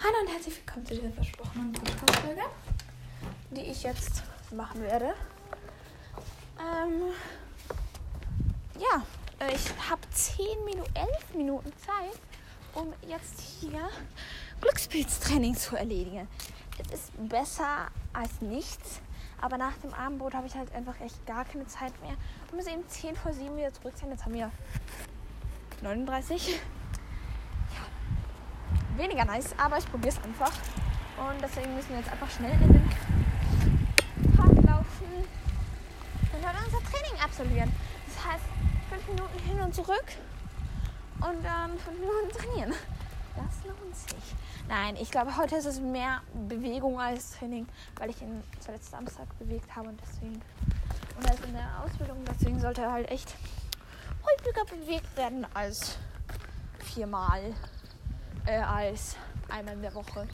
Hallo und herzlich willkommen zu dieser versprochenen Podcast-Folge, die ich jetzt machen werde. Ähm, ja, ich habe 10 Minuten, 11 Minuten Zeit, um jetzt hier Glückspilztraining zu erledigen. Es ist besser als nichts, aber nach dem Abendbrot habe ich halt einfach echt gar keine Zeit mehr. Und muss eben 10 vor 7 wieder zurück sein. Jetzt haben wir 39 weniger nice, aber ich probiere es einfach. Und deswegen müssen wir jetzt einfach schnell in den Park laufen und dann unser Training absolvieren. Das heißt, fünf Minuten hin und zurück und dann fünf Minuten trainieren. Das lohnt sich. Nein, ich glaube, heute ist es mehr Bewegung als Training, weil ich ihn zuletzt Samstag bewegt habe und deswegen. Und er ist in der Ausbildung, deswegen sollte er halt echt häufiger bewegt werden als viermal äh, als einmal in der Woche.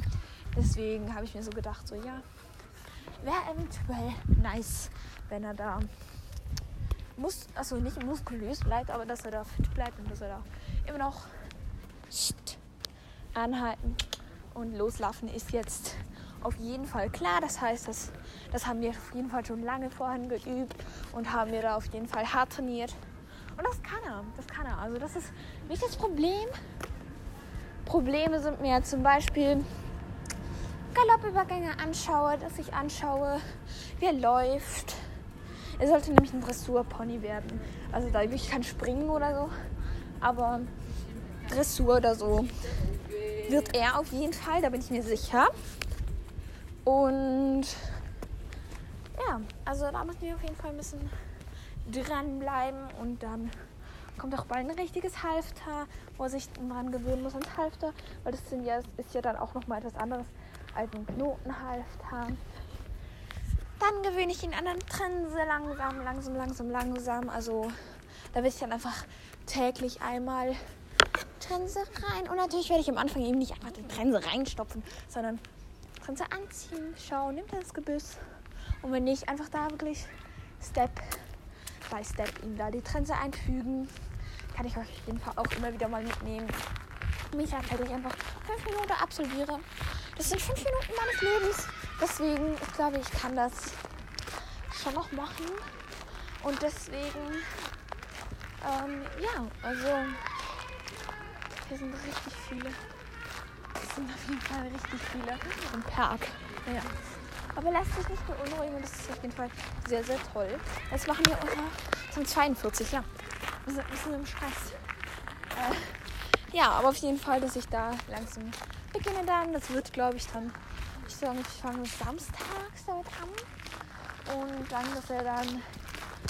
Deswegen habe ich mir so gedacht, so ja, wäre eventuell nice, wenn er da muss, also nicht muskulös bleibt, aber dass er da fit bleibt und dass er da immer noch anhalten und loslaufen ist jetzt auf jeden Fall klar. Das heißt, das, das haben wir auf jeden Fall schon lange vorhin geübt und haben wir da auf jeden Fall hart trainiert. Und das kann er, das kann er. Also das ist nicht das Problem. Probleme sind mir zum Beispiel Galoppübergänge anschaue, dass ich anschaue, wie er läuft. Er sollte nämlich ein Dressurpony werden. Also da ich kann springen oder so. Aber Dressur oder so wird er auf jeden Fall, da bin ich mir sicher. Und ja, also da müssen wir auf jeden Fall ein bisschen dranbleiben und dann kommt auch bald ein richtiges Halfter, wo er sich dran gewöhnen muss ans Halfter, weil das sind ja, ist ja dann auch nochmal etwas anderes als ein Knotenhalfter. Dann gewöhne ich ihn an den Trense langsam, langsam, langsam, langsam. Also da will ich dann einfach täglich einmal Trense rein. Und natürlich werde ich am Anfang eben nicht einfach die Trense reinstopfen, sondern Trense anziehen, schauen, nimmt er das Gebüss. Und wenn nicht, einfach da wirklich Step by Step ihm da die Trense einfügen. Kann ich euch auf jeden Fall auch immer wieder mal mitnehmen. Mich halt ich einfach fünf Minuten absolviere. Das sind fünf Minuten meines Lebens. Deswegen, ich glaube, ich kann das schon noch machen. Und deswegen, ähm, ja, also hier sind richtig viele. Es sind auf jeden Fall richtig viele im Park. Ja. Aber lasst sich nicht beunruhigen das ist auf jeden Fall sehr, sehr toll. Jetzt machen wir unser zum 42, ja. Wir sind ein bisschen im Stress. Äh, ja, aber auf jeden Fall, dass ich da langsam beginne dann. Das wird, glaube ich, dann, ich sage, ich fange samstags damit an. Und dann, dass wir dann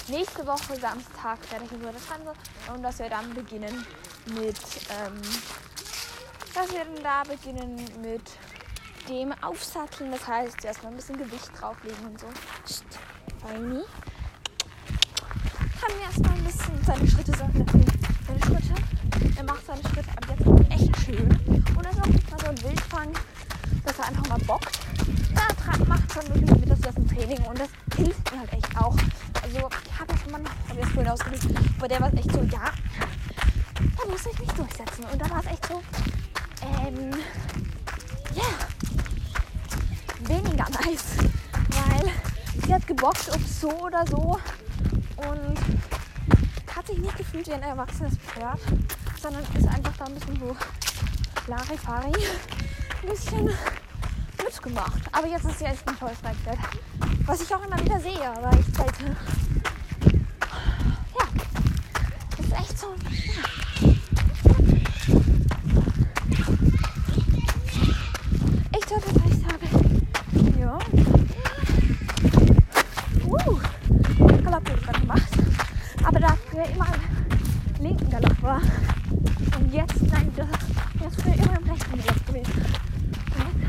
nächste Woche Samstag fertig ist das Ganze. Und dass wir dann beginnen mit, ähm, dass wir dann da beginnen mit dem Aufsatteln. Das heißt, erstmal ein bisschen Gewicht drauflegen und so. Feini. Kann mir erstmal ein bisschen seine Schritte sagen. Seine Schritte. Er macht seine Schritte ab jetzt echt schön. Und er ist auch nicht mal so ein Wildfang, dass er einfach mal bockt. Er macht schon wirklich mit das im Training und das hilft mir halt echt auch. Also ich habe ja schon mal, ich das vorhin ausgedrückt, aber der war echt so, ja, da muss ich mich durchsetzen. Und da war es echt so, ähm, ja, yeah weniger nice, weil sie hat gebockt, ob so oder so und hat sich nicht gefühlt wie ein erwachsenes Pferd, sondern ist einfach da ein bisschen so Larifari, ein bisschen mitgemacht. Aber jetzt ist sie echt ein tolles Reitpferd, was ich auch immer wieder sehe, aber ich zeige, ja, ist echt so, ja. Ich glaube, das heißt, ja. Uh, Galopp habe ich gerade gemacht. Aber da früher immer im linken Galopp war. Und jetzt, nein, das ist früher immer im rechten Galopp gewesen. Und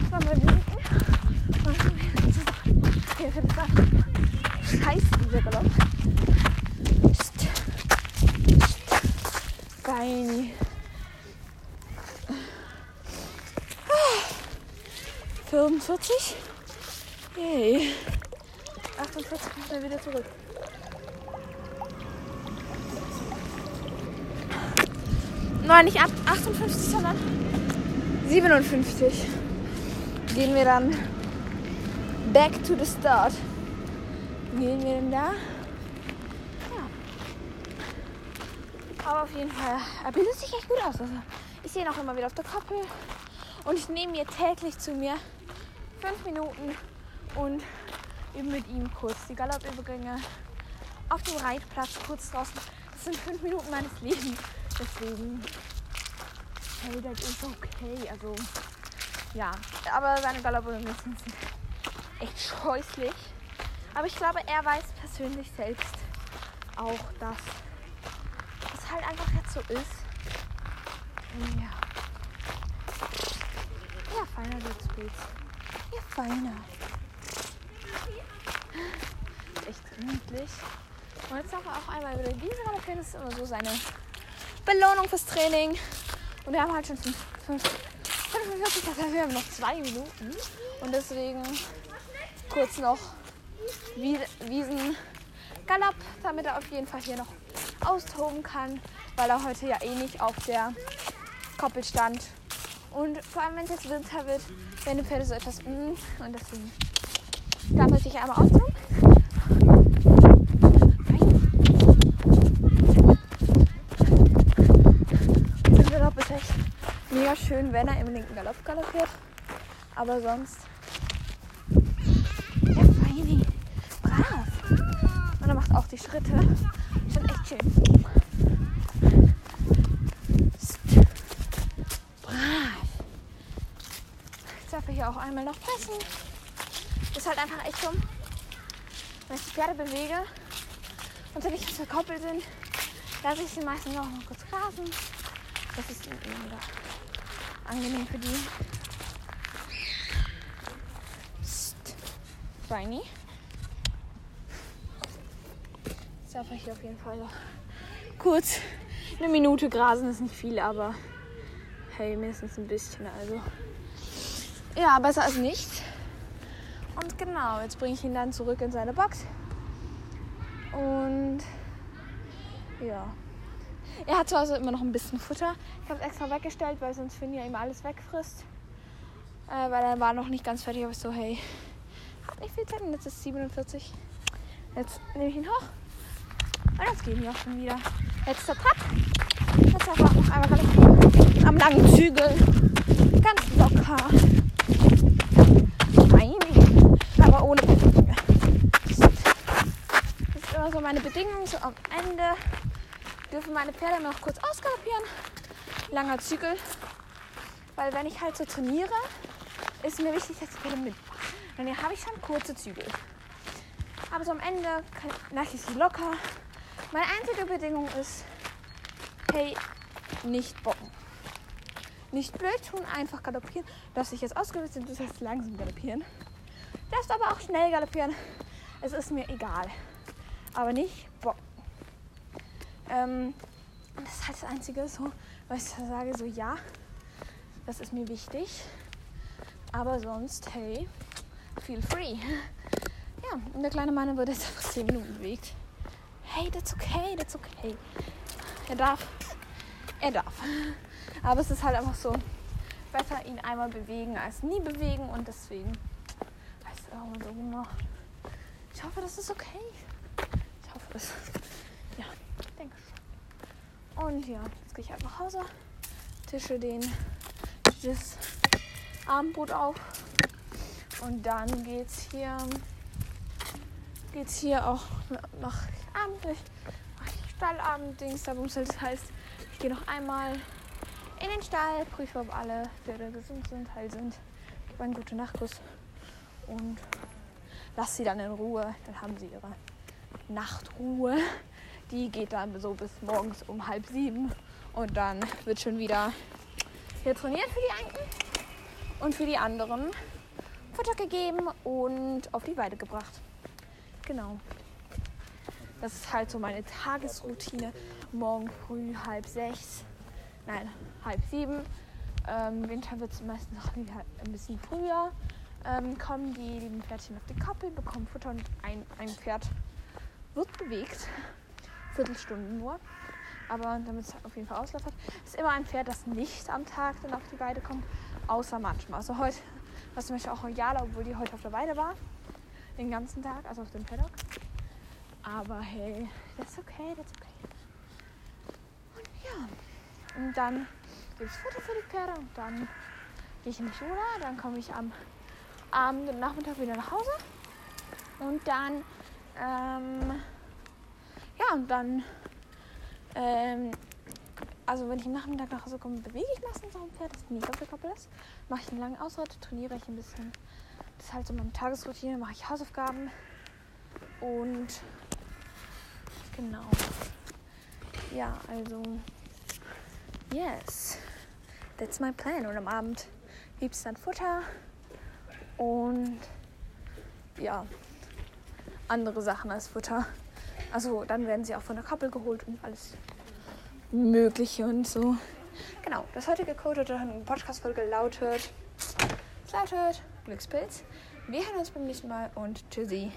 jetzt waren wir im linken. Und dann wir zusammen. Okay, für das an. Galopp. Psst. Psst. Beini. 45. Yay. 48 kommt er wieder zurück. Nein, nicht ab 58, sondern 57. 57 gehen wir dann back to the start. Gehen wir denn da? Ja. Aber auf jeden Fall, er bildet sich echt gut aus. Also ich sehe ihn auch immer wieder auf der Koppel und ich nehme mir täglich zu mir fünf Minuten und übe mit ihm kurz die Galoppübergänge auf dem Reitplatz kurz draußen. Das sind fünf Minuten meines Lebens. Deswegen, hey, das ist okay. Also, ja. Aber seine Galoppübergänge sind echt scheußlich. Aber ich glaube, er weiß persönlich selbst auch, dass es halt einfach jetzt so ist. Ja. Ja, feiner wird's Pilz. Ja, feiner. Echt gemütlich. Und jetzt darf er auch einmal über die Wiese galoppieren. Das ist immer so seine Belohnung fürs Training. Und wir haben halt schon 45, das heißt, wir haben noch zwei Minuten. Und deswegen kurz noch Wiesengalopp, damit er auf jeden Fall hier noch austoben kann, weil er heute ja eh nicht auf der Koppel stand. Und vor allem, wenn es jetzt Winter wird, werden die Pferde so etwas mm, und deswegen darf er sich einmal austoben. Galopp ist echt mega schön, wenn er im linken Galopp galoppiert. Aber sonst. Ja, feini. Brav. Und er macht auch die Schritte. Schon echt schön. Brav. Jetzt darf er hier auch einmal noch pressen. Ist halt einfach echt so, wenn ich die Pferde bewege und sie nicht Koppel sind, lasse ich sie meistens auch noch kurz grasen. Das ist eben angenehm für die. Psst. Feini. Jetzt darf ich auf jeden Fall noch kurz eine Minute grasen. Das ist nicht viel, aber hey, mindestens ein bisschen. Also ja, besser als nichts. Und genau, jetzt bringe ich ihn dann zurück in seine Box. Und ja. Er hat zu Hause immer noch ein bisschen Futter. Ich habe es extra weggestellt, weil sonst Finja ihm alles wegfrisst. Äh, weil er war noch nicht ganz fertig. Aber ich so, hey, hab nicht viel Zeit und jetzt ist es 47. Jetzt nehme ich ihn hoch. Und jetzt gehen wir auch schon wieder. Letzter Cut. Jetzt aber noch einmal ganz am langen Zügel. Ganz locker. Nein, aber ohne Bedingungen. Das ist immer so meine Bedingung. So am Ende dürfen meine Pferde noch kurz ausgaloppieren. Langer Zügel. Weil wenn ich halt so trainiere, ist mir wichtig, dass die Pferde mitmachen. Dann habe ich schon kurze Zügel. Aber so am Ende lasse ich sie locker. Meine einzige Bedingung ist, hey, nicht bocken. Nicht blöd tun, einfach galoppieren. Du darfst dich jetzt ausgebildet sind, das heißt langsam galoppieren. Du darfst aber auch schnell galoppieren. Es ist mir egal. Aber nicht bocken. Ähm, das ist halt das Einzige, so, was ich sage, so ja, das ist mir wichtig. Aber sonst, hey, feel free. Ja, und der kleine Mann wurde jetzt einfach 10 Minuten bewegt. Hey, that's okay, that's okay. Er darf. Er darf. Aber es ist halt einfach so, besser ihn einmal bewegen als nie bewegen und deswegen es auch so gemacht. Ich hoffe, das ist okay. Ich hoffe es. Ja, denke schon. Und ja, jetzt gehe ich halt nach Hause, tische den das Abendbrot auf und dann geht's hier geht's hier auch nach Abend, Stallabend-Dings, da das heißt, ich gehe noch einmal in den Stall, prüfe, ob alle Pferde gesund sind, heil sind, gebe einen guten Nachtkuss und lasse sie dann in Ruhe. Dann haben sie ihre Nachtruhe. Die geht dann so bis morgens um halb sieben und dann wird schon wieder hier trainiert für die einen und für die anderen Futter gegeben und auf die Weide gebracht. Genau. Das ist halt so meine Tagesroutine. Morgen früh halb sechs, nein, halb sieben. Ähm, Winter wird es meistens noch ein bisschen früher. Ähm, kommen die lieben Pferdchen auf die Koppel, bekommen Futter und ein, ein Pferd wird bewegt. Viertelstunden nur. Aber damit es auf jeden Fall ausläuft. Ist immer ein Pferd, das nicht am Tag dann auf die Weide kommt, Außer manchmal. Also heute war zum Beispiel auch Jala, obwohl die heute auf der Weide war. Den ganzen Tag, also auf dem Paddock. Aber hey, that's okay, that's okay. Und ja, und dann gibt es Futter für die Pferde und dann gehe ich in die Schule. Dann komme ich am Abend und Nachmittag wieder nach Hause. Und dann, ähm, ja, und dann, ähm, also wenn ich am Nachmittag nach Hause komme, bewege ich meistens auf dem Pferd, das der Koppel ist. Mache ich einen langen Ausritt, trainiere ich ein bisschen. Das ist halt so meine Tagesroutine, mache ich Hausaufgaben. Und genau. Ja, also, yes, that's my plan. Und am Abend gibt es dann Futter und ja, andere Sachen als Futter. Also dann werden sie auch von der Koppel geholt und alles Mögliche und so. Genau, das heutige Code oder Podcast-Folge lautet, lautet Glückspilz. Wir hören uns beim nächsten Mal und tschüssi.